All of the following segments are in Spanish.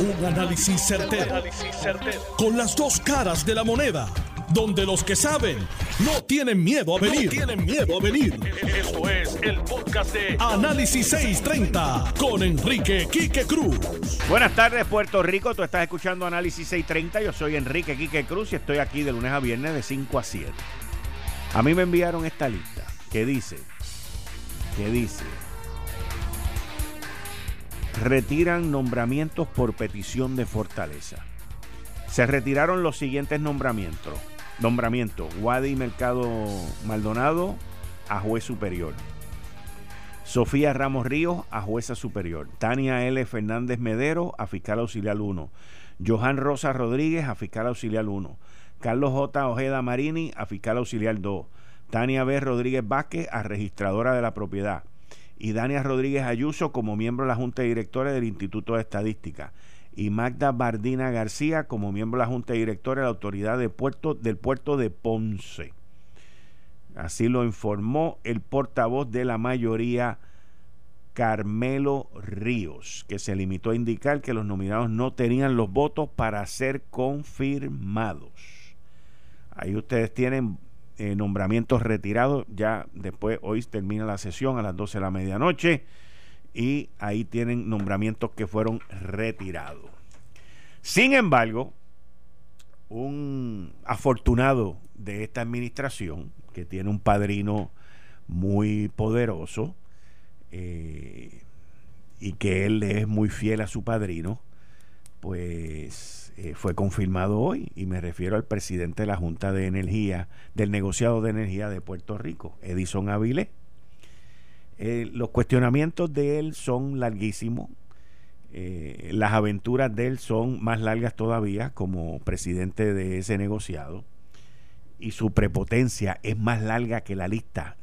Un análisis certero, Con las dos caras de la moneda. Donde los que saben no tienen miedo a venir. tienen miedo a venir. Esto es el podcast de Análisis 630 con Enrique Quique Cruz. Buenas tardes, Puerto Rico. Tú estás escuchando Análisis 630. Yo soy Enrique Quique Cruz y estoy aquí de lunes a viernes de 5 a 7. A mí me enviaron esta lista que dice, que dice, retiran nombramientos por petición de Fortaleza. Se retiraron los siguientes nombramientos. Nombramiento, Wadi Mercado Maldonado a juez superior. Sofía Ramos Ríos a jueza superior. Tania L. Fernández Medero a fiscal auxiliar 1. Johan Rosa Rodríguez a fiscal auxiliar 1. Carlos J. Ojeda Marini a fiscal auxiliar 2. Tania B. Rodríguez Vázquez a registradora de la propiedad y Dania Rodríguez Ayuso como miembro de la Junta de Directores del Instituto de Estadística y Magda Bardina García como miembro de la Junta de Directores de la Autoridad de Puerto, del Puerto de Ponce. Así lo informó el portavoz de la mayoría, Carmelo Ríos, que se limitó a indicar que los nominados no tenían los votos para ser confirmados. Ahí ustedes tienen eh, nombramientos retirados. Ya después, hoy termina la sesión a las 12 de la medianoche y ahí tienen nombramientos que fueron retirados. Sin embargo, un afortunado de esta administración, que tiene un padrino muy poderoso eh, y que él es muy fiel a su padrino, pues eh, fue confirmado hoy y me refiero al presidente de la Junta de Energía, del negociado de energía de Puerto Rico, Edison Avilés. Eh, los cuestionamientos de él son larguísimos. Eh, las aventuras de él son más largas todavía como presidente de ese negociado. Y su prepotencia es más larga que la lista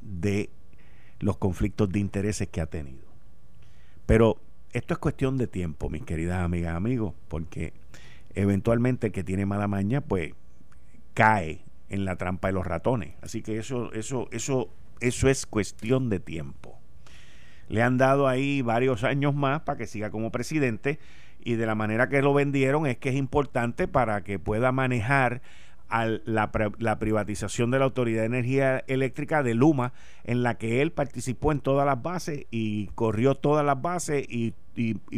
de los conflictos de intereses que ha tenido. Pero esto es cuestión de tiempo, mis queridas amigas, amigos, porque eventualmente el que tiene mala maña, pues cae en la trampa de los ratones. Así que eso, eso, eso, eso es cuestión de tiempo. Le han dado ahí varios años más para que siga como presidente y de la manera que lo vendieron es que es importante para que pueda manejar la, privatización de la Autoridad de Energía Eléctrica de Luma, en la que él participó en todas las bases y corrió todas las bases y,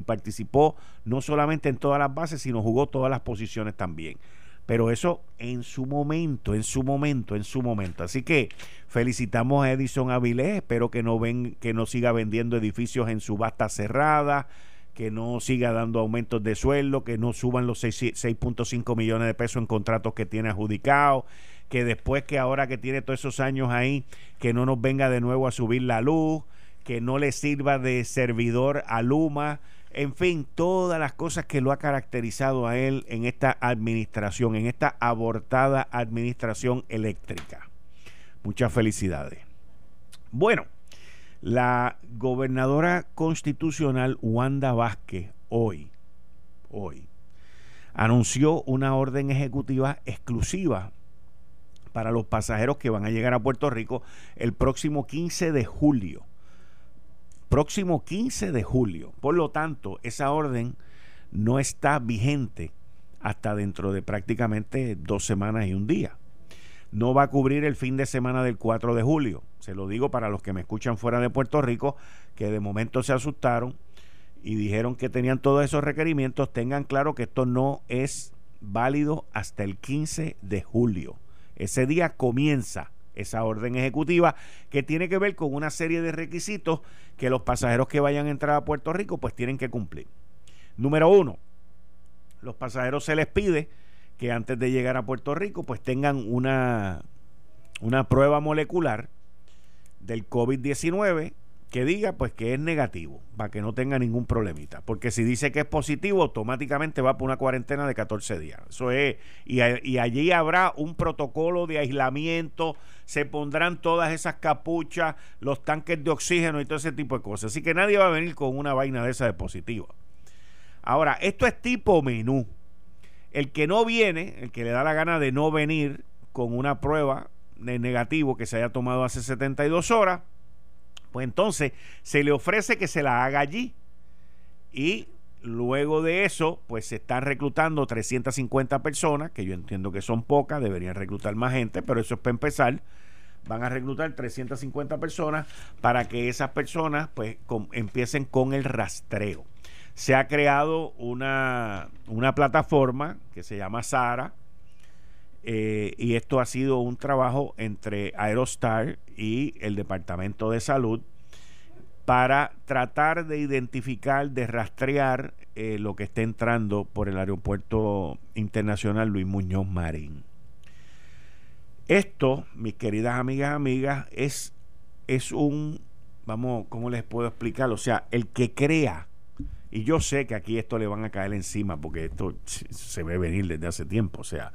participó no solamente en todas las bases, sino jugó todas las posiciones también. Pero eso en su momento, en su momento, en su momento. Así que felicitamos a Edison Avilés, espero que no ven, que no siga vendiendo edificios en subasta cerrada que no siga dando aumentos de sueldo, que no suban los 6.5 millones de pesos en contratos que tiene adjudicados, que después que ahora que tiene todos esos años ahí, que no nos venga de nuevo a subir la luz, que no le sirva de servidor a Luma, en fin, todas las cosas que lo ha caracterizado a él en esta administración, en esta abortada administración eléctrica. Muchas felicidades. Bueno, la gobernadora constitucional Wanda Vázquez hoy, hoy, anunció una orden ejecutiva exclusiva para los pasajeros que van a llegar a Puerto Rico el próximo 15 de julio. Próximo 15 de julio. Por lo tanto, esa orden no está vigente hasta dentro de prácticamente dos semanas y un día no va a cubrir el fin de semana del 4 de julio. Se lo digo para los que me escuchan fuera de Puerto Rico, que de momento se asustaron y dijeron que tenían todos esos requerimientos. Tengan claro que esto no es válido hasta el 15 de julio. Ese día comienza esa orden ejecutiva que tiene que ver con una serie de requisitos que los pasajeros que vayan a entrar a Puerto Rico pues tienen que cumplir. Número uno, los pasajeros se les pide que antes de llegar a Puerto Rico pues tengan una, una prueba molecular del COVID-19 que diga pues que es negativo, para que no tenga ningún problemita. Porque si dice que es positivo, automáticamente va por una cuarentena de 14 días. Eso es, y, y, allí habrá un protocolo de aislamiento, se pondrán todas esas capuchas, los tanques de oxígeno y todo ese tipo de cosas. Así que nadie va a venir con una vaina de esa de positiva. Ahora, esto es tipo menú. El que no viene, el que le da la gana de no venir con una prueba negativo que se haya tomado hace 72 horas, pues entonces se le ofrece que se la haga allí. Y luego de eso, pues se están reclutando 350 personas, que yo entiendo que son pocas, deberían reclutar más gente, pero eso es para empezar. Van a reclutar 350 personas para que esas personas pues empiecen con el rastreo. Se ha creado una, una plataforma que se llama Sara, eh, y esto ha sido un trabajo entre Aerostar y el Departamento de Salud para tratar de identificar, de rastrear eh, lo que está entrando por el aeropuerto internacional Luis Muñoz Marín. Esto, mis queridas amigas, amigas, es, es un, vamos, ¿cómo les puedo explicar? O sea, el que crea, y yo sé que aquí esto le van a caer encima porque esto se ve venir desde hace tiempo, o sea,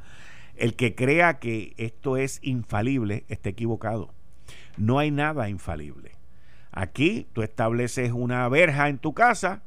el que crea que esto es infalible está equivocado. No hay nada infalible. Aquí tú estableces una verja en tu casa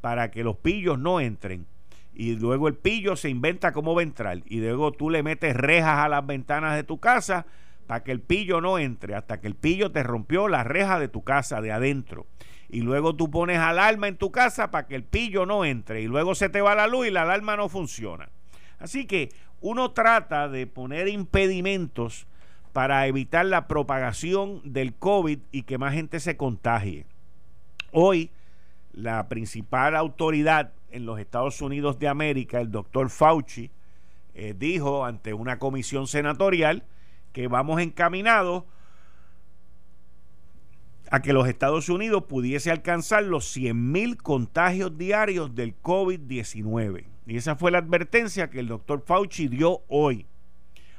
para que los pillos no entren. Y luego el pillo se inventa cómo va a entrar. Y luego tú le metes rejas a las ventanas de tu casa para que el pillo no entre. Hasta que el pillo te rompió la reja de tu casa de adentro. Y luego tú pones alarma en tu casa para que el pillo no entre. Y luego se te va la luz y la alarma no funciona. Así que uno trata de poner impedimentos para evitar la propagación del COVID y que más gente se contagie. Hoy, la principal autoridad en los Estados Unidos de América, el doctor Fauci, eh, dijo ante una comisión senatorial que vamos encaminados a que los Estados Unidos pudiese alcanzar los 100.000 contagios diarios del COVID-19. Y esa fue la advertencia que el doctor Fauci dio hoy.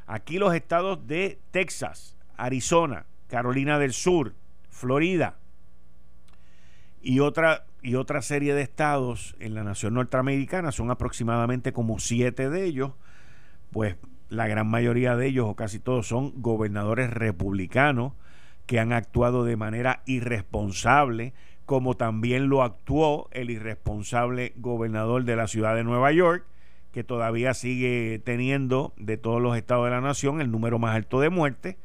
Aquí los estados de Texas, Arizona, Carolina del Sur, Florida y otra, y otra serie de estados en la nación norteamericana, son aproximadamente como siete de ellos, pues la gran mayoría de ellos o casi todos son gobernadores republicanos que han actuado de manera irresponsable como también lo actuó el irresponsable gobernador de la ciudad de Nueva York, que todavía sigue teniendo de todos los estados de la nación el número más alto de muertes,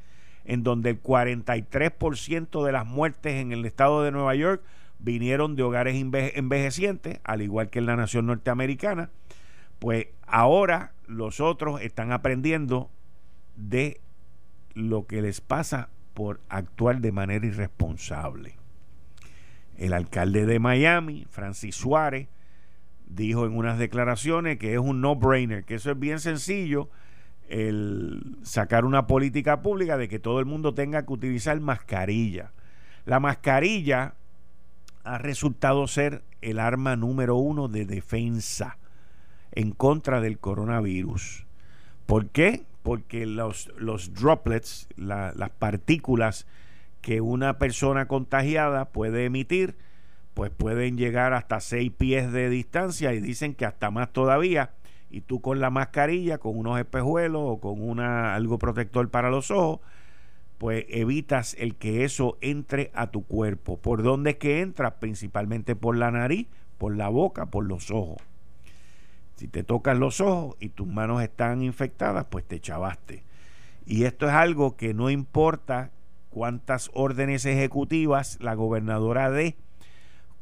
en donde el 43% de las muertes en el estado de Nueva York vinieron de hogares envejecientes, al igual que en la nación norteamericana, pues ahora los otros están aprendiendo de lo que les pasa por actuar de manera irresponsable. El alcalde de Miami, Francis Suárez, dijo en unas declaraciones que es un no-brainer, que eso es bien sencillo, el sacar una política pública de que todo el mundo tenga que utilizar mascarilla. La mascarilla ha resultado ser el arma número uno de defensa en contra del coronavirus. ¿Por qué? Porque los, los droplets, las partículas que una persona contagiada puede emitir, pues pueden llegar hasta seis pies de distancia y dicen que hasta más todavía. Y tú con la mascarilla, con unos espejuelos o con una, algo protector para los ojos, pues evitas el que eso entre a tu cuerpo. ¿Por dónde es que entra? Principalmente por la nariz, por la boca, por los ojos. Si te tocas los ojos y tus manos están infectadas, pues te chavaste. Y esto es algo que no importa cuántas órdenes ejecutivas la gobernadora dé,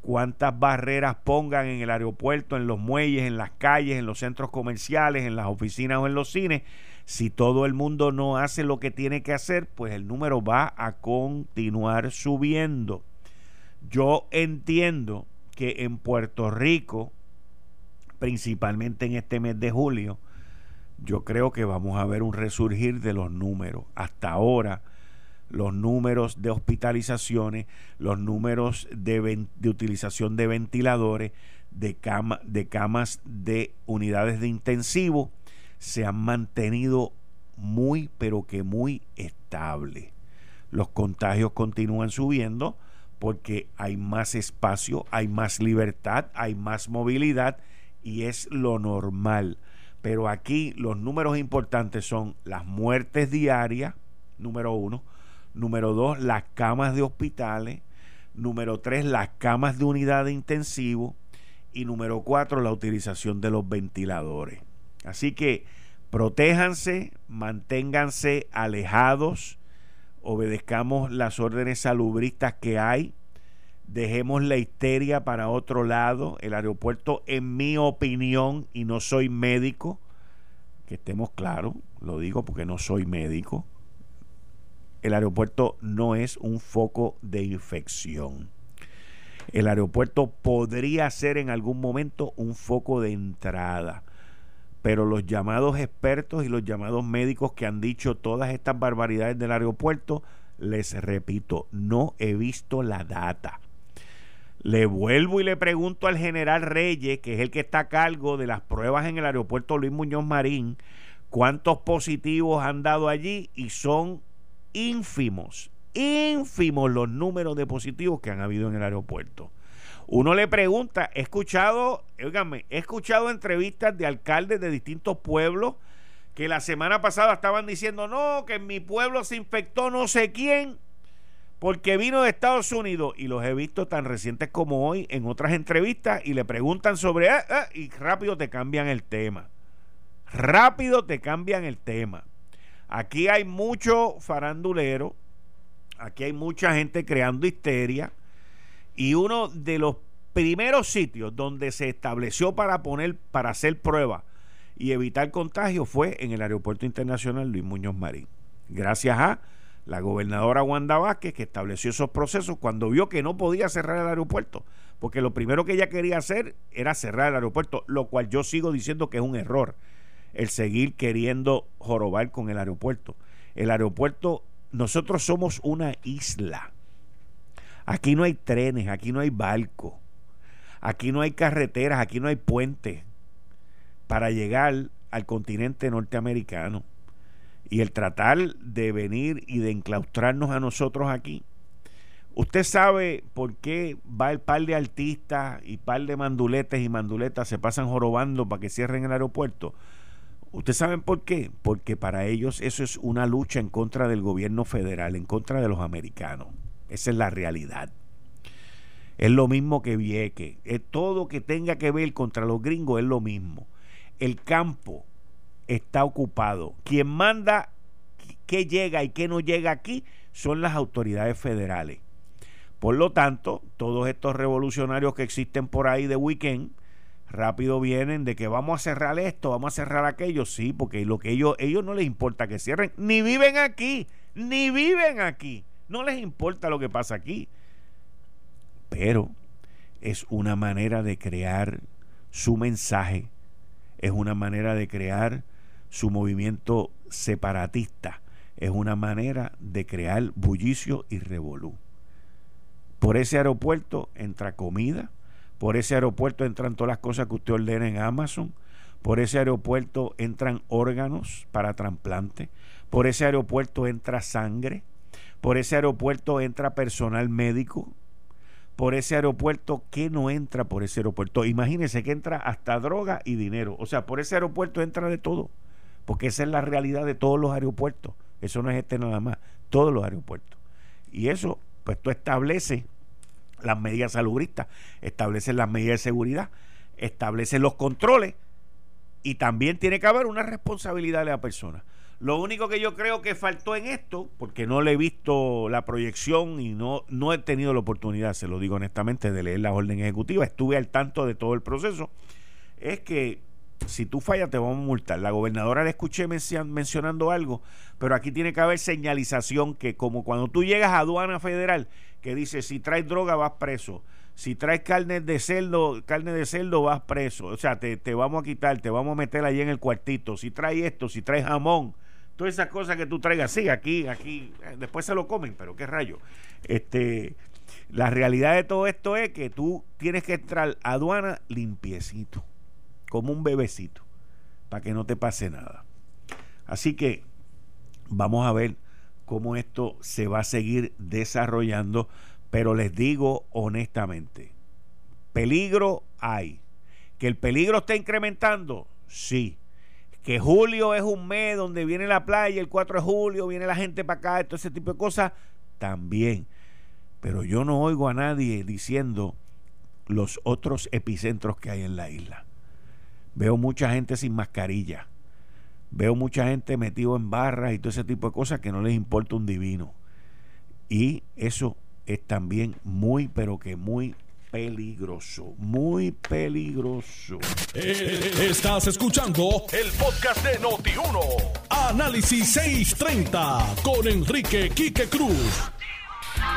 cuántas barreras pongan en el aeropuerto, en los muelles, en las calles, en los centros comerciales, en las oficinas o en los cines. Si todo el mundo no hace lo que tiene que hacer, pues el número va a continuar subiendo. Yo entiendo que en Puerto Rico, principalmente en este mes de julio, yo creo que vamos a ver un resurgir de los números. Hasta ahora, los números de hospitalizaciones, los números de, utilización de ventiladores, de, de camas de unidades de intensivo, se han mantenido muy, pero que muy estables. Los contagios continúan subiendo porque hay más espacio, hay más libertad, hay más movilidad y es lo normal. Pero aquí los números importantes son las muertes diarias, número uno, Número dos, las camas de hospitales. Número tres, las camas de unidad de intensivo. Y número cuatro, la utilización de los ventiladores. Así que protéjanse, manténganse alejados, obedezcamos las órdenes salubristas que hay Dejemos la histeria para otro lado. El aeropuerto, en mi opinión, y no soy médico, que estemos claros, lo digo porque no soy médico, el aeropuerto no es un foco de infección. El aeropuerto podría ser en algún momento un foco de entrada, pero los llamados expertos y los llamados médicos que han dicho todas estas barbaridades del aeropuerto, les repito, no he visto la data. Le vuelvo y le pregunto al general Reyes, que es el que está a cargo de las pruebas en el aeropuerto Luis Muñoz Marín, cuántos positivos han dado allí y son ínfimos, ínfimos los números de positivos que han habido en el aeropuerto. Uno le pregunta, he escuchado, óigame, he escuchado entrevistas de alcaldes de distintos pueblos que la semana pasada estaban diciendo, no, que en mi pueblo se infectó no sé quién porque vino de Estados Unidos y los he visto tan recientes como hoy en otras entrevistas y le preguntan sobre ah, y rápido te cambian el tema. Rápido te cambian el tema. Aquí hay mucho farandulero, aquí hay mucha gente creando histeria y uno de los primeros sitios donde se estableció para poner para hacer pruebas y evitar contagio fue en el Aeropuerto Internacional Luis Muñoz Marín. Gracias a la gobernadora Wanda Vázquez que estableció esos procesos cuando vio que no podía cerrar el aeropuerto, porque lo primero que ella quería hacer era cerrar el aeropuerto, lo cual yo sigo diciendo que es un error el seguir queriendo jorobar con el aeropuerto. El aeropuerto, nosotros somos una isla. Aquí no hay trenes, aquí no hay barcos, aquí no hay carreteras, aquí no hay puentes para llegar al continente norteamericano. Y el tratar de venir y de enclaustrarnos a nosotros aquí. Usted sabe por qué va el par de artistas y par de manduletes y manduletas se pasan jorobando para que cierren el aeropuerto ¿Ustedes saben por qué? Porque para ellos eso es una lucha en contra del gobierno federal, en contra de los americanos. Esa es la realidad. Es lo mismo que Vieque. Es todo que tenga que ver contra los gringos es lo mismo. El campo está ocupado. Quien manda qué llega y qué no llega aquí son las autoridades federales. Por lo tanto, todos estos revolucionarios que existen por ahí de weekend rápido vienen de que vamos a cerrar esto, vamos a cerrar aquello, sí, porque lo que ellos, ellos no les importa que cierren, ni viven aquí, ni viven aquí, no les importa lo que pasa aquí. Pero es una manera de crear su mensaje, es una manera de crear su movimiento separatista, es una manera de crear bullicio y revolú. Por ese aeropuerto entra comida, por ese aeropuerto entran todas las cosas que usted ordena en Amazon. Por ese aeropuerto entran órganos para trasplante. Por ese aeropuerto entra sangre. Por ese aeropuerto entra personal médico. Por ese aeropuerto, ¿qué no entra por ese aeropuerto? Imagínense que entra hasta droga y dinero. O sea, por ese aeropuerto entra de todo. Porque esa es la realidad de todos los aeropuertos. Eso no es este nada más. Todos los aeropuertos. Y eso, pues tú establece las medidas salubristas, establecen las medidas de seguridad, establecen los controles y también tiene que haber una responsabilidad de la persona. Lo único que yo creo que faltó en esto, porque no le he visto la proyección y no, no he tenido la oportunidad, se lo digo honestamente, de leer la orden ejecutiva, estuve al tanto de todo el proceso, es que si tú fallas te vamos a multar. La gobernadora le escuché mencionando algo, pero aquí tiene que haber señalización que como cuando tú llegas a aduana federal, que dice si traes droga vas preso, si traes carne de cerdo, carne de cerdo vas preso, o sea, te, te vamos a quitar, te vamos a meter allí en el cuartito, si traes esto, si traes jamón, todas esas cosas que tú traigas, sí, aquí, aquí, eh, después se lo comen, pero qué rayo. Este, la realidad de todo esto es que tú tienes que entrar a aduana limpiecito como un bebecito, para que no te pase nada. Así que vamos a ver cómo esto se va a seguir desarrollando, pero les digo honestamente, peligro hay. Que el peligro está incrementando, sí. Que julio es un mes donde viene la playa, el 4 de julio viene la gente para acá, todo ese tipo de cosas, también. Pero yo no oigo a nadie diciendo los otros epicentros que hay en la isla. Veo mucha gente sin mascarilla. Veo mucha gente metido en barras y todo ese tipo de cosas que no les importa un divino. Y eso es también muy, pero que muy peligroso, muy peligroso. Eh, estás escuchando el podcast de Noti1. Análisis 630 con Enrique Quique Cruz.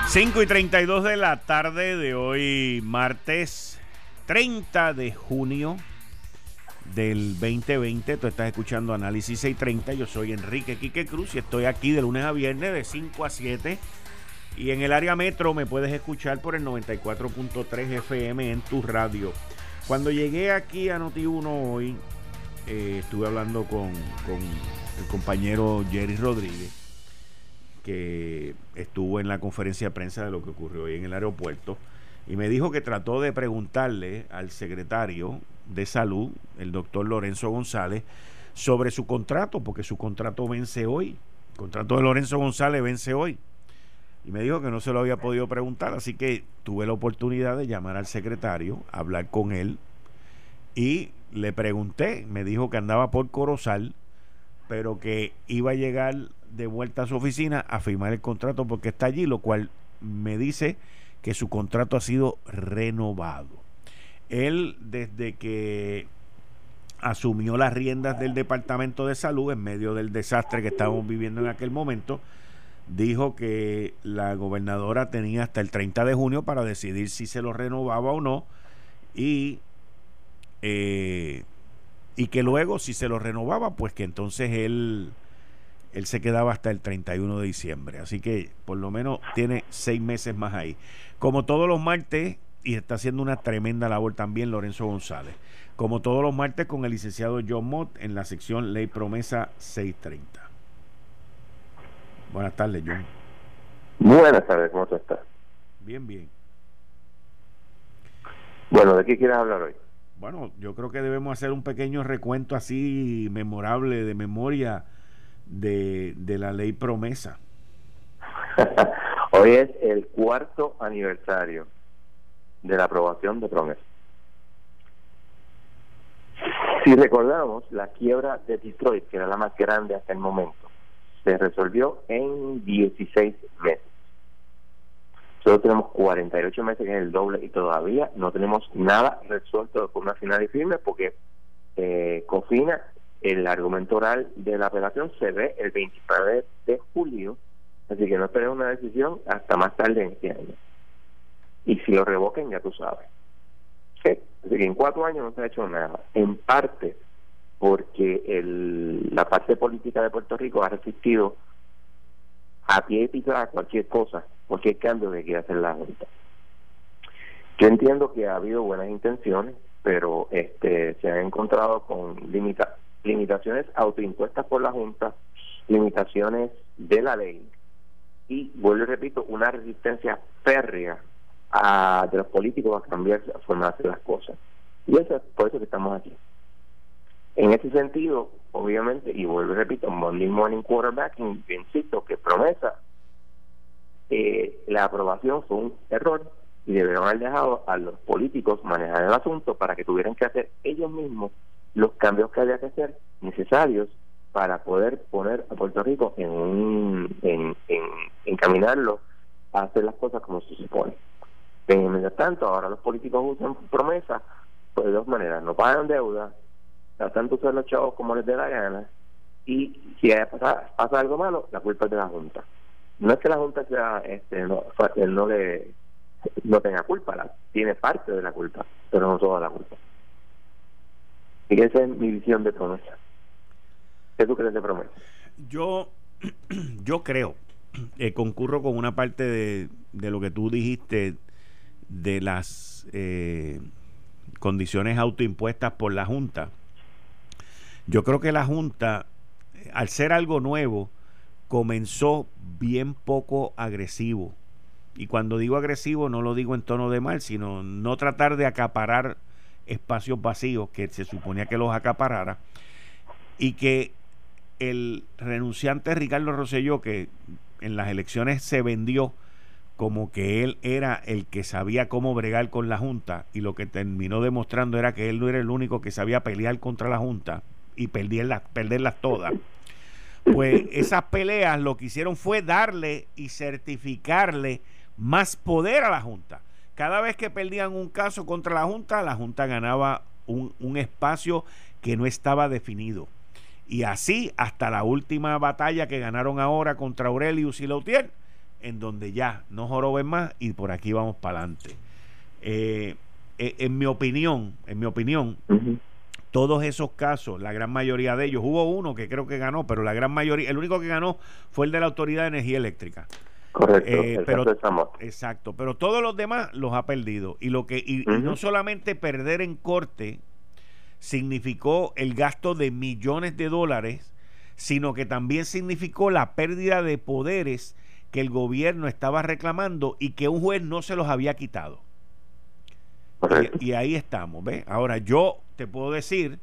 5 y 32 de la tarde de hoy, martes 30 de junio del 2020. Tú estás escuchando Análisis 630. Yo soy Enrique Quique Cruz y estoy aquí de lunes a viernes de 5 a 7 y en el área metro me puedes escuchar por el 94.3 FM en tu radio. Cuando llegué aquí a Noti1 hoy, eh, estuve hablando con, con el compañero Jerry Rodríguez, que estuvo en la conferencia de prensa de lo que ocurrió hoy en el aeropuerto, y me dijo que trató de preguntarle al secretario de salud, el doctor Lorenzo González, sobre su contrato, porque su contrato vence hoy. El contrato de Lorenzo González vence hoy y me dijo que no se lo había podido preguntar, así que tuve la oportunidad de llamar al secretario, hablar con él y le pregunté, me dijo que andaba por Corozal, pero que iba a llegar de vuelta a su oficina a firmar el contrato porque está allí, lo cual me dice que su contrato ha sido renovado. Él desde que asumió las riendas del Departamento de Salud en medio del desastre que estábamos viviendo en aquel momento, dijo que la gobernadora tenía hasta el 30 de junio para decidir si se lo renovaba o no y, eh, y que luego si se lo renovaba pues que entonces él, él se quedaba hasta el 31 de diciembre. Así que por lo menos tiene seis meses más ahí. Como todos los martes, y está haciendo una tremenda labor también Lorenzo González. Como todos los martes con el licenciado John Mott en la sección Ley Promesa 630. Buenas tardes, John. Buenas tardes, ¿cómo tú estás? Bien, bien. Bueno, ¿de qué quieres hablar hoy? Bueno, yo creo que debemos hacer un pequeño recuento así memorable de memoria de, de la ley promesa. hoy es el cuarto aniversario de la aprobación de promesa. Si recordamos, la quiebra de Detroit, que era la más grande hasta el momento, se resolvió en 16 meses. Solo tenemos 48 meses, que es el doble, y todavía no tenemos nada resuelto de forma final y firme porque eh, Cofina, el argumento oral de la apelación se ve el 29 de julio, así que no tenemos una decisión hasta más tarde en este año. Y si lo revoquen, ya tú sabes. Que en cuatro años no se ha hecho nada. En parte porque el, la parte política de Puerto Rico ha resistido a pie y a cualquier cosa, cualquier cambio que quiera hacer la Junta. Yo entiendo que ha habido buenas intenciones, pero este se han encontrado con limita, limitaciones autoimpuestas por la Junta, limitaciones de la ley y, vuelvo y repito, una resistencia férrea a, de los políticos a cambiar la forma de hacer las cosas. Y eso es por eso que estamos aquí. En ese sentido, obviamente, y vuelvo y repito, Monday Morning Quarterbacking, insisto que promesa, eh, la aprobación fue un error y debieron haber dejado a los políticos manejar el asunto para que tuvieran que hacer ellos mismos los cambios que había que hacer necesarios para poder poner a Puerto Rico en un en, en encaminarlo a hacer las cosas como se supone. En mientras tanto, ahora los políticos usan promesa pues de dos maneras, no pagan deuda tanto usar los chavos como les dé la gana y si pasa, pasa algo malo, la culpa es de la Junta. No es que la Junta sea, este, no, no le no tenga culpa, la, tiene parte de la culpa, pero no toda la culpa. Y esa es mi visión de promesa. ¿Qué tú crees de promesa? Yo, yo creo, eh, concurro con una parte de, de lo que tú dijiste de las eh, condiciones autoimpuestas por la Junta yo creo que la Junta, al ser algo nuevo, comenzó bien poco agresivo. Y cuando digo agresivo no lo digo en tono de mal, sino no tratar de acaparar espacios vacíos que se suponía que los acaparara. Y que el renunciante Ricardo Rosselló, que en las elecciones se vendió como que él era el que sabía cómo bregar con la Junta y lo que terminó demostrando era que él no era el único que sabía pelear contra la Junta y perderlas, perderlas todas. Pues esas peleas lo que hicieron fue darle y certificarle más poder a la Junta. Cada vez que perdían un caso contra la Junta, la Junta ganaba un, un espacio que no estaba definido. Y así hasta la última batalla que ganaron ahora contra Aurelius y Lautier, en donde ya no joroben más y por aquí vamos para adelante. Eh, eh, en mi opinión, en mi opinión, todos esos casos, la gran mayoría de ellos, hubo uno que creo que ganó, pero la gran mayoría, el único que ganó fue el de la Autoridad de Energía Eléctrica. Correcto. Eh, pero, exacto, pero todos los demás los ha perdido. Y lo que y, no solamente perder en corte significó el gasto de millones de dólares, sino que también significó la pérdida de poderes que el gobierno estaba reclamando y que un juez no se los había quitado. Y, y, ahí estamos, ¿ves? Ahora yo te puedo decir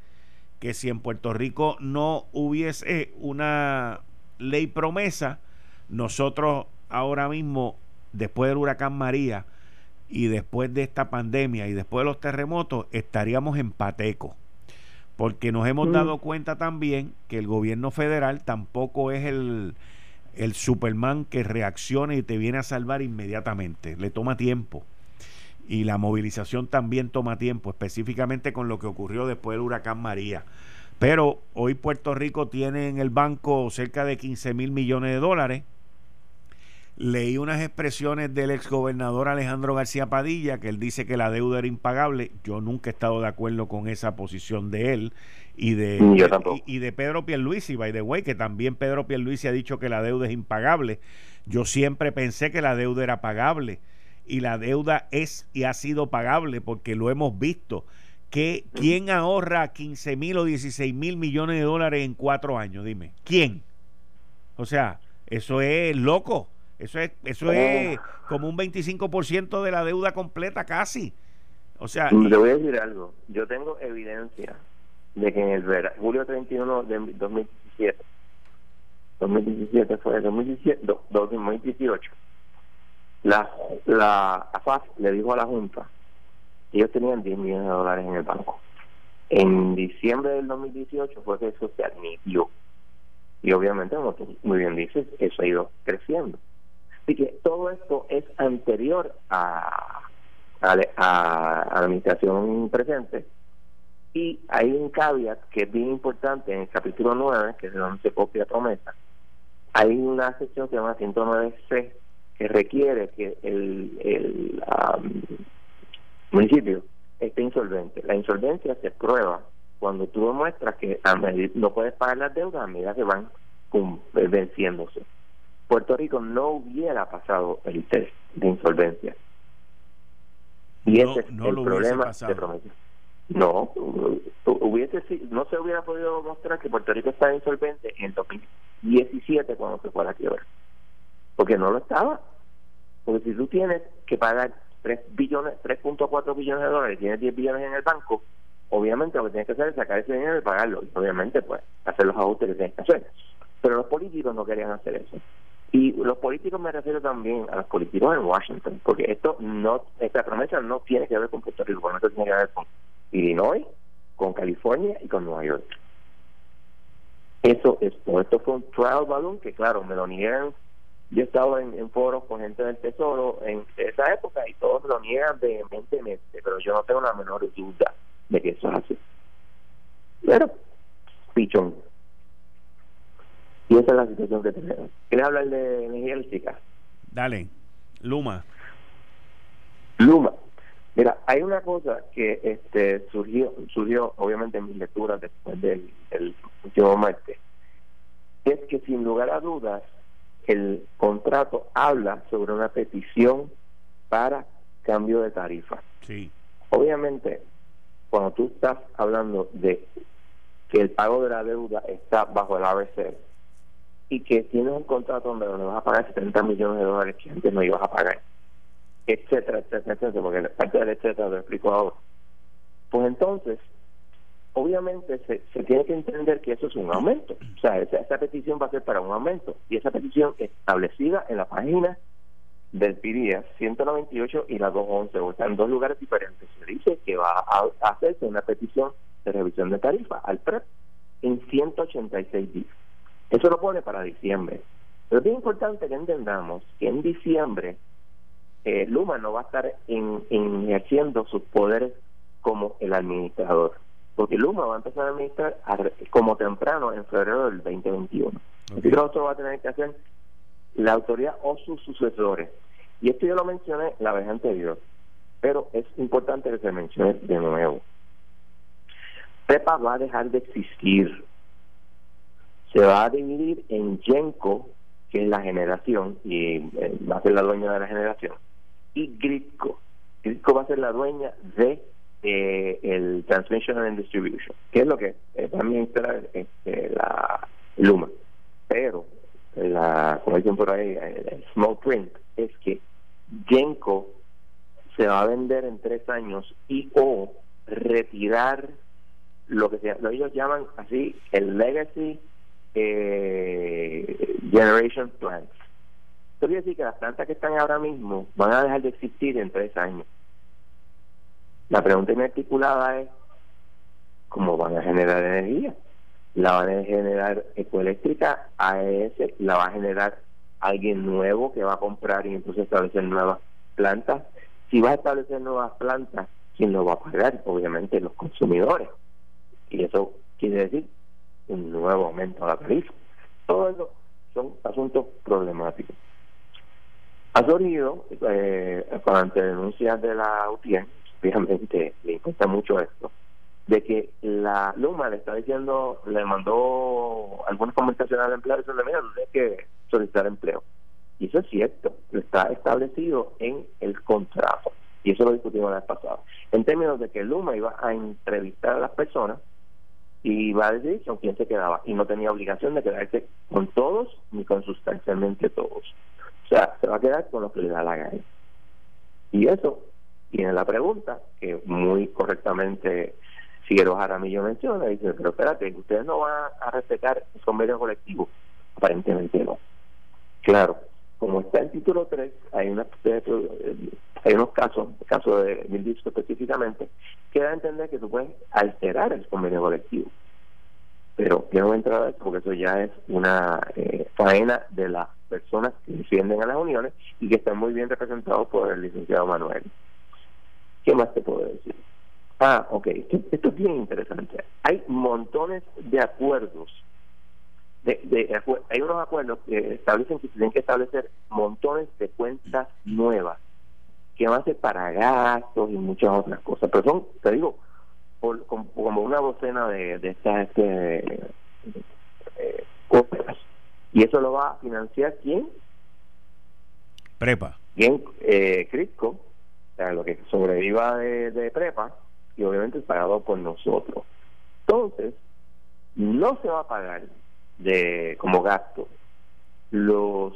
que si en Puerto Rico no hubiese una ley promesa, nosotros ahora mismo, después del huracán María y después de esta pandemia y después de los terremotos, estaríamos en pateco. Porque nos hemos mm. dado cuenta también que el gobierno federal tampoco es el, el Superman que reacciona y te viene a salvar inmediatamente. Le toma tiempo. Y la movilización también toma tiempo, específicamente con lo que ocurrió después del huracán María. Pero hoy Puerto Rico tiene en el banco cerca de 15 mil millones de dólares Leí unas expresiones del exgobernador Alejandro García Padilla, que él dice que la deuda era impagable. Yo nunca he estado de acuerdo con esa posición de él y de, y, de Pedro Pierluisi, by the way, que también Pedro Pierluisi ha dicho que la deuda es impagable. Yo siempre pensé que la deuda era pagable y la deuda es y ha sido pagable porque lo hemos visto. Que, ¿Quién ahorra 15 mil o 16 mil millones de dólares en cuatro años? Dime, ¿quién? O sea, eso es loco. Eso es, eso es oh. como un 25% de la deuda completa casi. O sea, le voy a decir algo. Yo tengo evidencia de que en el verano, julio 31 de 2017, 2017 fue 2017, 2018, la, la AFAS le dijo a la Junta que ellos tenían 10 millones de dólares en el banco. En diciembre del 2018 fue que eso se admitió. Y obviamente, como tú muy bien dices, eso ha ido creciendo. Así que todo esto es anterior a, a, la administración presente. Y hay un caveat que es bien importante en el capítulo 9, que es donde se copia promesa. Hay una sección que se llama 109C que requiere que el, el municipio esté insolvente. La insolvencia se prueba cuando tú demuestras que no puedes pagar las deudas a medida que van venciéndose. Puerto Rico no hubiera pasado el test de insolvencia. Y ese es el problema de promesa. No, hubiese, no se hubiera podido mostrar que Puerto Rico estaba insolvente en 2017 cuando se fue a la quiebra. Porque no lo estaba. Porque si tú tienes que pagar 3 billones, 3.4 billones de dólares, tienes 10 billones en el banco, obviamente lo que tienes que hacer es sacar ese dinero y pagarlo. Y obviamente, pues, hacer los ajustes que tienes que hacer. Pero los políticos no querían hacer eso. Y los políticos me refiero también a los políticos en Washington, porque esto no, esta promesa no tiene que ver con Puerto Rico, esto tiene que ver con Illinois, con California y con Nueva York. Eso es, esto fue un trial balloon que claro, me lo niegan. Yo he estado en, foros con gente del Tesoro en esa época y todos me lo niegan vehementemente, pero yo no tengo la menor duda de que eso es así. Pero, pichón. Y esa es la situación que tenemos. ¿Quieres hablar de energía eléctrica? Dale, Luma. Luma. Mira, hay una cosa que este surgió, surgió obviamente en mis lecturas después del, último martes, es que sin lugar a dudas el contrato habla sobre una petición para cambio de tarifa. Sí. Obviamente, cuando tú estás hablando de que el pago de la deuda está bajo el ABC, y que tienes un contrato donde le vas a pagar 70 millones de dólares que antes no ibas a pagar, etcétera, etcétera, etcétera, porque parte del etcétera lo explico ahora. Pues entonces, obviamente se, se, tiene que entender que eso es un aumento. O sea, esa, petición va a ser para un aumento. Y esa petición establecida en la página del PIDIA 198 y la 211, o sea, en dos lugares diferentes. Se dice que va a, hacerse una petición de revisión de tarifa al PREP en 186 días. Eso lo pone para diciembre. Pero es bien importante que entendamos que en diciembre eh, Luma no va a estar en, ejerciendo sus poderes como el administrador, porque Luma va a empezar a administrar como temprano en febrero del 2021. Okay. otro va a tener que hacer la autoridad o sus sucesores. Y esto yo lo mencioné la vez anterior, pero es importante que se mencione de nuevo. PEPA va a dejar de existir. Se va a dividir en Genco, que es la generación, y eh, va a ser la dueña de la generación, y Gridco. Gridco va a ser la dueña de eh, el Transmission and Distribution, que es lo que eh, también espera este, la Luma. Pero, la, como dicen por ahí, el small print, es que Genco se va a vender en tres años y o retirar lo que se, ellos llaman así el legacy eh, generation plants. Esto quiere decir que las plantas que están ahora mismo van a dejar de existir en tres años. La pregunta inarticulada es cómo van a generar energía. La van a generar ecoeléctrica, AES, la va a generar alguien nuevo que va a comprar y entonces establecer nuevas plantas. Si va a establecer nuevas plantas, ¿quién lo va a pagar? Obviamente los consumidores. Y eso quiere decir un nuevo aumento a la tarifa. Todo eso son asuntos problemáticos. Ha surgido, eh, ante denuncias de la UTIEN, obviamente le importa mucho esto, de que la Luma le está diciendo, le mandó algunas comunicaciones al empleado diciendo, mira, tú tienes que solicitar empleo. Y eso es cierto, está establecido en el contrato. Y eso lo discutimos la vez pasada. En términos de que Luma iba a entrevistar a las personas y va a decir con quién se quedaba y no tenía obligación de quedarse con todos ni con sustancialmente todos. O sea, se va a quedar con lo que le da la gana. Y eso tiene la pregunta que muy correctamente Figueroa Jaramillo menciona, dice, pero espérate, ustedes no van a respetar el convenio colectivo. Aparentemente no. Claro, como está el título 3, hay, una, hay unos casos, el caso de Mildisco específicamente, que da a entender que tú puedes alterar el convenio colectivo. Pero a entrar a porque eso ya es una eh, faena de las personas que defienden a las uniones y que están muy bien representados por el licenciado Manuel. ¿Qué más te puedo decir? Ah, ok, esto es bien interesante. Hay montones de acuerdos de, hay unos acuerdos que establecen que tienen que establecer montones de cuentas nuevas que van a ser para gastos y muchas otras cosas. Pero son, te digo, como, una docena de, de estas este, eh, cosas. ¿Y eso lo va a financiar quién? Prepa. ¿Quién? Eh, Crisco, o sea, lo que sobreviva de, de Prepa, y obviamente es pagado por nosotros. Entonces, no se va a pagar de como gasto los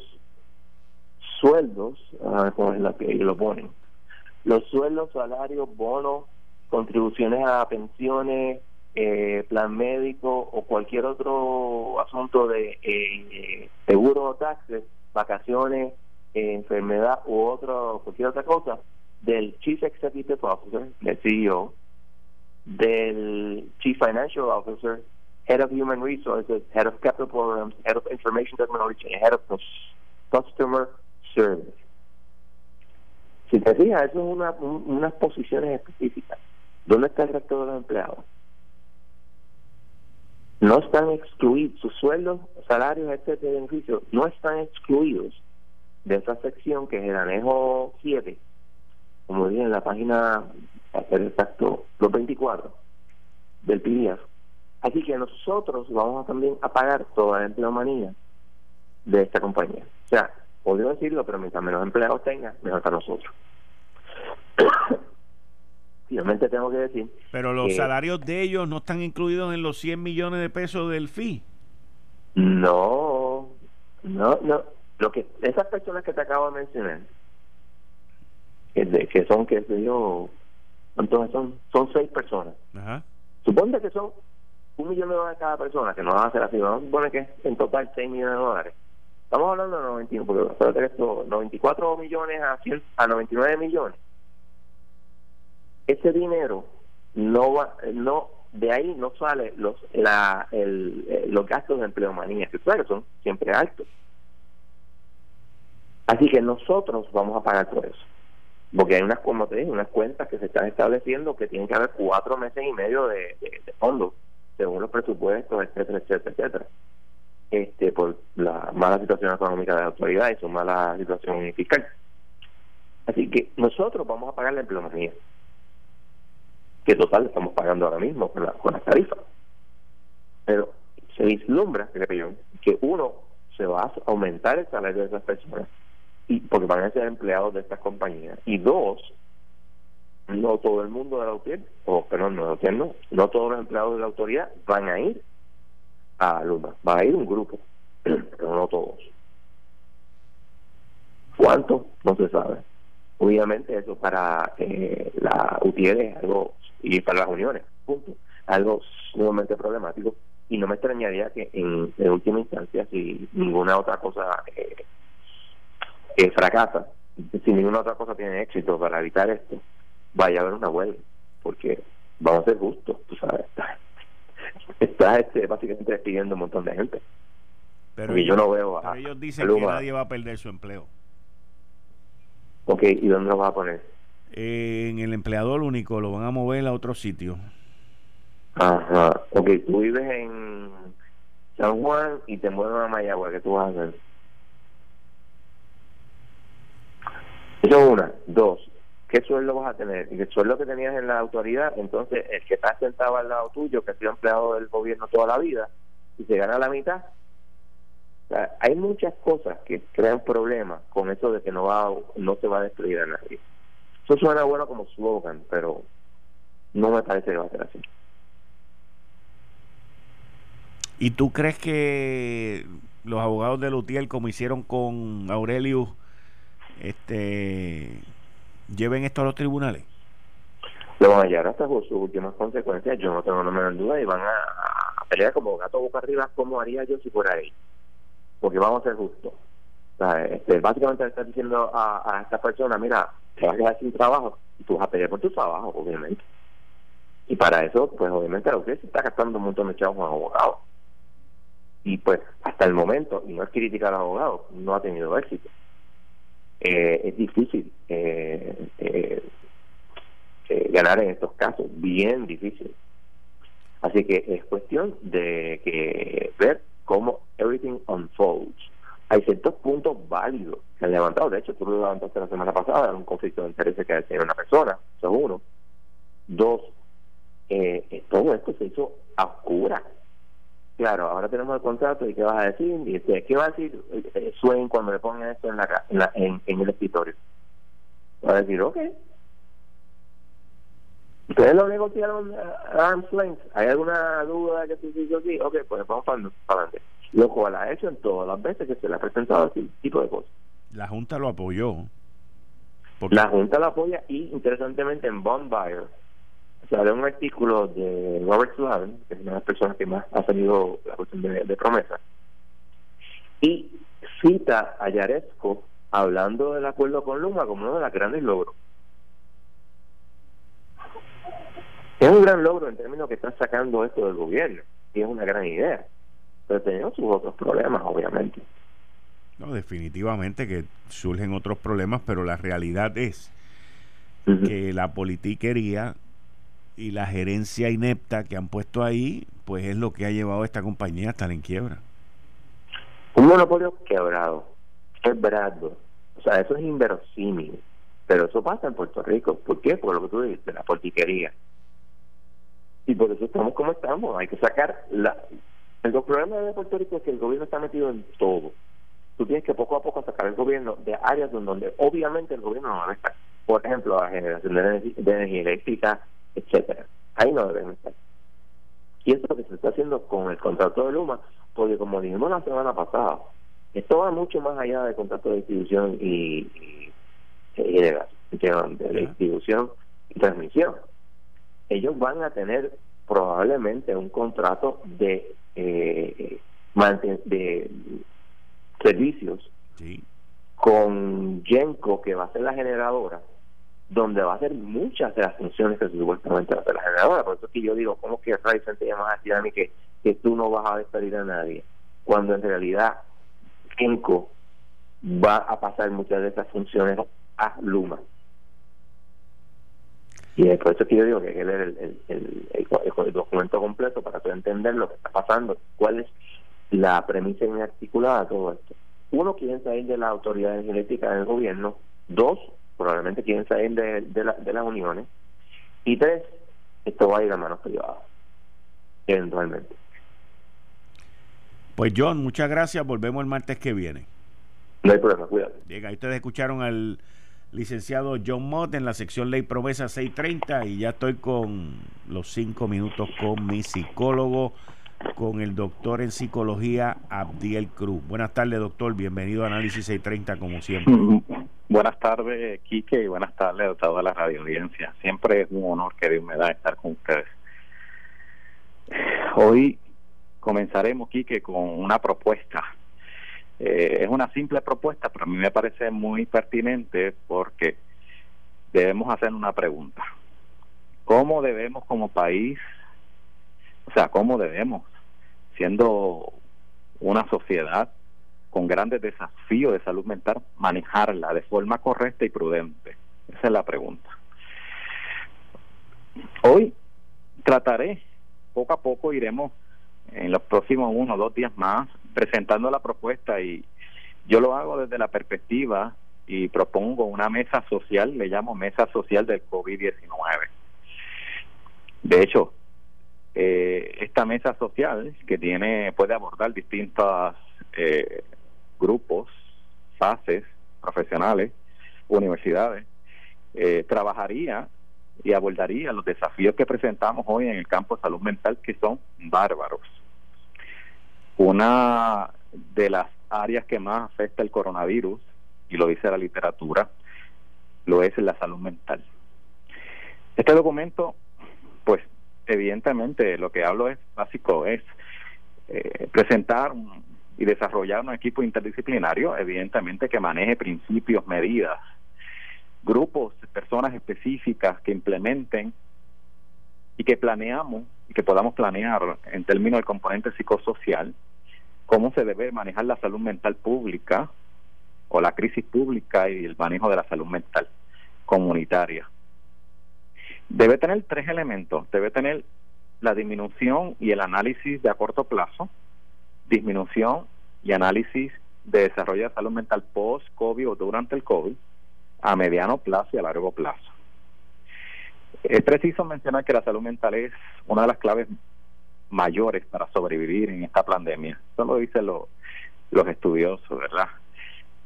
sueldos, a ver es la que lo ponen, los sueldos, salarios, bonos, contribuciones a pensiones, eh, plan médico o cualquier otro asunto de eh, seguro o taxes, vacaciones, eh, enfermedad u otro, cualquier otra cosa, del Chief Executive Officer, del CEO, del Chief Financial Officer, head of human resources, head of capital programs, head of information technology, head of customer service. Si te fijas, eso es una, unas posiciones específicas. ¿Dónde está el resto de los empleados? No están excluidos, sus sueldos, salarios, etcétera, beneficios, no están excluidos de esa sección que es el anejo 7, como dije en la página, para ser exacto, los 24 del PDF Así que nosotros vamos a también a pagar toda la empleomanía de esta compañía. O sea, podría decirlo, pero mientras menos empleados tenga, mejor para nosotros. Finalmente tengo que decir. Pero los salarios de ellos no están incluidos en los 100 millones de pesos del FI. No, no, no. Lo que esas personas que te acabo de mencionar, que, son, que yo, entonces son, son seis personas. Ajá. Suponte que son un millón de dólares cada persona, que no va a ser así, vamos a suponer que en total 6 millones de dólares. Estamos hablando de 91, porque esto, 94 millones a, 100, a 99 millones. Ese dinero no va, no de ahí no sale los la el, los gastos de empleomanía, que claro son siempre altos. Así que nosotros vamos a pagar por eso. porque hay unas, como te dije, unas cuentas que se están estableciendo que tienen que haber cuatro meses y medio de, de, fondos, según los presupuestos, etcétera, etcétera, etcétera. Este, por la mala situación económica de la autoridad y su mala situación fiscal. Así que nosotros vamos a pagar la empleomanía, que total estamos pagando ahora mismo con, la, con las tarifas. Pero se vislumbra, creo yo, que uno se va a aumentar el salario de esas personas y porque van a ser empleados de estas compañías y dos no todo el mundo de la autoridad o perdón no, no, no todos los empleados de la autoridad van a ir a Luma va a ir un grupo pero no todos ¿cuánto? no se sabe obviamente eso para eh, la UTIER es algo y para las uniones punto. Algo sumamente problemático. Y no me extrañaría que en, última instancia si ninguna otra cosa eh, eh, fracasa si ninguna otra cosa tiene éxito para evitar esto vaya a haber una huelga porque vamos a ser justos tú sabes. Está, este, básicamente despidiendo un montón de gente. Pero yo no veo a, ellos dicen que nadie va a perder su empleo. Ok ¿y dónde lo va a poner? En el empleador único lo van a mover a otro sitio Ajá, ok, tú vives en San Juan y te mueves a Mayagua, ¿qué tú vas a hacer? Eso es una. Dos, ¿qué sueldo vas a tener? El sueldo que tenías en la autoridad, entonces el que está sentado al lado tuyo, que ha sido empleado del gobierno toda la vida, y se gana la mitad. hay muchas cosas que crean problemas con eso de que no va no se va a destruir a nadie. Eso suena bueno como slogan, pero no me parece que va a ser así. ¿Y tú crees que los abogados de Lutiel, como hicieron con Aurelius, este, lleven esto a los tribunales? Lo van a llevar hasta sus últimas consecuencias, yo no tengo la menor duda, y van a, pelear como gato boca arriba, como haría yo si fuera ahí. Porque vamos a ser justos. este, básicamente le estás diciendo a, a esta persona, mira, te vas a quedar sin trabajo, y tú vas a pelear por tu trabajo, obviamente. Y para eso, pues obviamente la se está gastando un montón de chavos con abogados y pues hasta el momento, y no es crítica al abogado, no ha tenido éxito. Eh, es difícil eh, eh, ganar en estos casos, bien difícil. Así que es cuestión de que ver cómo everything unfolds. Hay ciertos puntos válidos que han levantado, de hecho tú lo levantaste la semana pasada, era un conflicto de intereses que tiene una persona, eso es uno. Dos, todo esto se hizo a oscuras Claro, ahora tenemos el contrato y qué vas a decir, y este, qué va a decir eh, Swain cuando le pongan esto en, la, en, la, en, el escritorio. Va a decir, ok. Ustedes lo negociaron a arm's length. ¿Hay alguna duda que se hizo así? Ok, pues vamos para, adelante. Lo cual ha hecho en todas las veces que se le ha presentado ese tipo de cosas. La Junta lo apoyó. La Junta lo apoya y, interesantemente, en Bond Buyer sale un artículo de Robert Slavin, que es una de las personas que más ha salido la cuestión de, promesa, y cita a Yaresco hablando del acuerdo con Luma como uno de los grandes logros. Es un gran logro en términos que están sacando esto del gobierno, y es una gran idea, pero tenemos sus otros problemas, obviamente. No, definitivamente que surgen otros problemas, pero la realidad es que la politiquería y la gerencia inepta que han puesto ahí, pues es lo que ha llevado a esta compañía a estar en quiebra. Un monopolio quebrado, quebrado. O sea, eso es inverosímil. Pero eso pasa en Puerto Rico. ¿Por qué? Por lo que tú dijiste, la politiquería. Y por eso estamos como estamos. Hay que sacar la... El problema de Puerto Rico es que el gobierno está metido en todo. Tú tienes que poco a poco sacar el gobierno de áreas donde, obviamente el gobierno no va a estar. Por ejemplo, la generación de energía eléctrica, etcétera. Ahí no deben estar. Y eso es lo que se está haciendo con el contrato de Luma, porque como dijimos la semana pasada, esto va mucho más allá del contrato de distribución y, de, distribución y transmisión. Ellos van a tener probablemente un contrato de eh, de servicios con Genco, que va a ser la generadora, donde va a hacer muchas de las funciones que supuestamente va a hacer la generadora. Por eso es que yo digo, ¿cómo que Ryzen te llama a mí que, que tú no vas a despedir a nadie? Cuando en realidad Kenco va a pasar muchas de esas funciones a Luma. Y es por eso que yo digo que hay que leer el, el, el, documento completo para poder entender lo que está pasando, cuál es la premisa inarticulada de todo esto. Uno, quieren salir de la autoridad energética del gobierno. Dos, probablemente quieren salir de, de, la, de las uniones. Y tres, esto va a ir a manos privadas, eventualmente. Pues John, muchas gracias. Volvemos el martes que viene. No hay problema, cuídate. Llega, ustedes escucharon al licenciado John Mott en la sección Ley Promesa 630 y ya estoy con los cinco minutos con mi psicólogo, con el doctor en psicología Abdiel Cruz. Buenas tardes, doctor. Bienvenido a Análisis 630, como siempre. Buenas tardes, Quique, y buenas tardes a toda la radio audiencia. Siempre es un honor que Dios me da estar con ustedes. Hoy comenzaremos, Quique, con una propuesta eh, es una simple propuesta, pero a mí me parece muy pertinente porque debemos hacer una pregunta. ¿Cómo debemos como país, o sea, cómo debemos, siendo una sociedad con grandes desafíos de salud mental, manejarla de forma correcta y prudente? Esa es la pregunta. Hoy trataré, poco a poco iremos en los próximos uno o dos días más presentando la propuesta y yo lo hago desde la perspectiva y propongo una mesa social, le llamo mesa social del COVID-19. De hecho, eh, esta mesa social que tiene puede abordar distintos eh, grupos, fases profesionales, universidades, eh, trabajaría y abordaría los desafíos que presentamos hoy en el campo de salud mental que son bárbaros una de las áreas que más afecta el coronavirus, y lo dice la literatura, lo es la salud mental. Este documento, pues evidentemente lo que hablo es básico, es eh, presentar y desarrollar un equipo interdisciplinario, evidentemente que maneje principios, medidas, grupos, personas específicas que implementen y que planeamos y que podamos planear en términos del componente psicosocial cómo se debe manejar la salud mental pública o la crisis pública y el manejo de la salud mental comunitaria. Debe tener tres elementos. Debe tener la disminución y el análisis de a corto plazo, disminución y análisis de desarrollo de salud mental post-COVID o durante el COVID, a mediano plazo y a largo plazo. Es preciso mencionar que la salud mental es una de las claves mayores para sobrevivir en esta pandemia. Eso lo dicen los estudiosos, ¿verdad?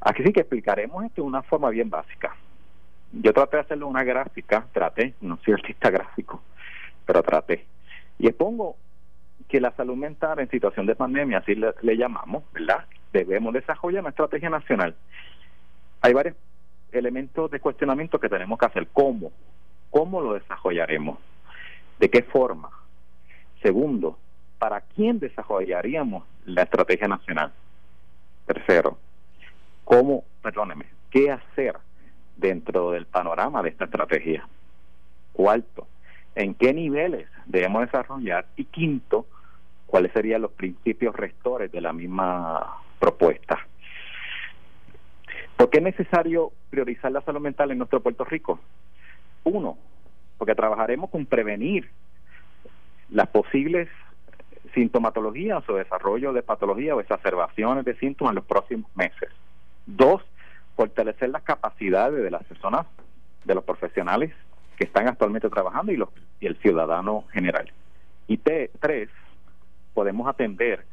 Aquí sí que explicaremos esto de una forma bien básica. Yo traté de hacerlo una gráfica, traté, no soy artista gráfico, pero traté. Y expongo que la salud mental en situación de pandemia, así le, le llamamos, ¿verdad? Debemos desarrollar una estrategia nacional. Hay varios elementos de cuestionamiento que tenemos que hacer. ¿Cómo? ¿Cómo lo desarrollaremos? ¿De qué forma? Segundo, ¿para quién desarrollaríamos la estrategia nacional? Tercero, ¿cómo, perdóneme, qué hacer dentro del panorama de esta estrategia? Cuarto, ¿en qué niveles debemos desarrollar? Y quinto, ¿cuáles serían los principios rectores de la misma propuesta? ¿Por qué es necesario priorizar la salud mental en nuestro Puerto Rico? Uno, porque trabajaremos con prevenir las posibles sintomatologías o desarrollo de patología o exacerbaciones de síntomas en los próximos meses. Dos, fortalecer las capacidades de las personas, de los profesionales que están actualmente trabajando y, los, y el ciudadano general. Y tres, podemos atender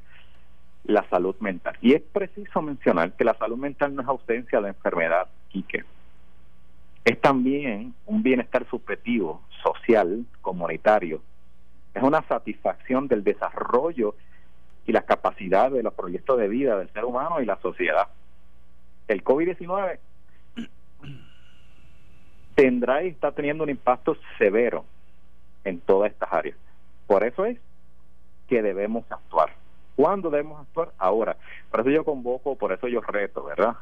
la salud mental. Y es preciso mencionar que la salud mental no es ausencia de enfermedad, que Es también un bienestar subjetivo, social, comunitario, es una satisfacción del desarrollo y las capacidades de los proyectos de vida del ser humano y la sociedad. El COVID-19 tendrá y está teniendo un impacto severo en todas estas áreas. Por eso es que debemos actuar. ¿Cuándo debemos actuar? Ahora. Por eso yo convoco, por eso yo reto, ¿verdad?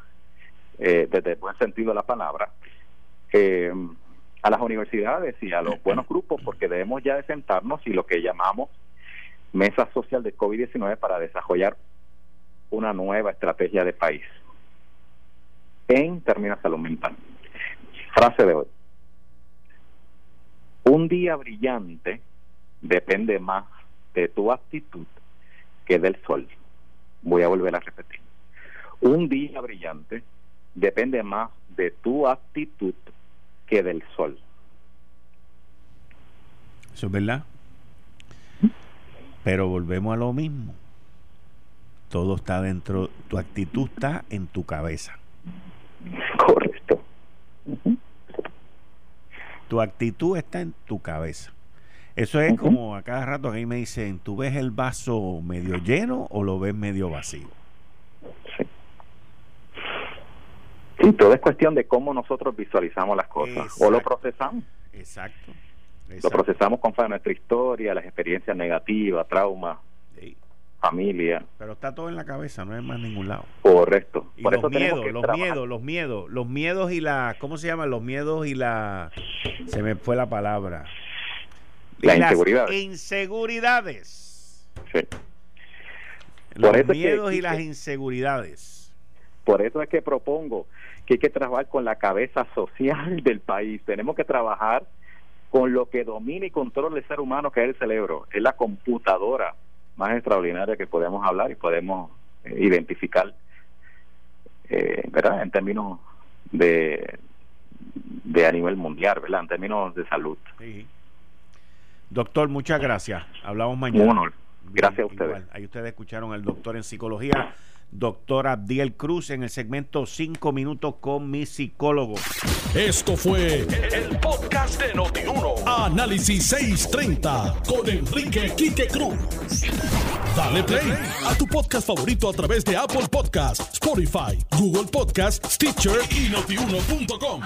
Eh, desde el buen sentido de la palabra, eh, a las universidades y a los buenos grupos porque debemos ya de sentarnos y lo que llamamos mesa social de COVID-19 para desarrollar una nueva estrategia de país en términos de salud mental. Frase de hoy. Un día brillante depende más de tu actitud que del sol. Voy a volver a repetir. Un día brillante depende más de tu actitud que del sol. Eso es verdad. Pero volvemos a lo mismo. Todo está dentro, tu actitud está en tu cabeza. Correcto. Tu actitud está en tu cabeza. Eso es como a cada rato ahí me dicen, ¿tú ves el vaso medio lleno o lo ves medio vacío? Sí. Sí, todo es cuestión de cómo nosotros visualizamos las cosas o lo procesamos. Exacto. Lo procesamos conforme a nuestra historia, las experiencias negativas, traumas, familia. Pero está todo en la cabeza, no es más ningún lado. Correcto. Por los miedos, los miedos, los miedos, los miedos y la, ¿cómo se llama? Los miedos y la, se me fue la palabra. Las inseguridades. Inseguridades. Sí. Los miedos y las inseguridades. Por eso es que propongo que hay que trabajar con la cabeza social del país. Tenemos que trabajar con lo que domina y controla el ser humano, que es el cerebro, es la computadora más extraordinaria que podemos hablar y podemos eh, identificar, eh, ¿verdad? En términos de, de a nivel mundial, ¿verdad? En términos de salud. Doctor, muchas gracias. Hablamos mañana. Un honor. Gracias a ustedes. Ahí ustedes escucharon al doctor en psicología doctor Abdiel Cruz en el segmento 5 minutos con mi psicólogo. Esto fue el, podcast de Notiuno. Análisis 630 con Enrique Quique Cruz. Dale play a tu podcast favorito a través de Apple Podcasts, Spotify, Google Podcasts, Stitcher y notiuno.com.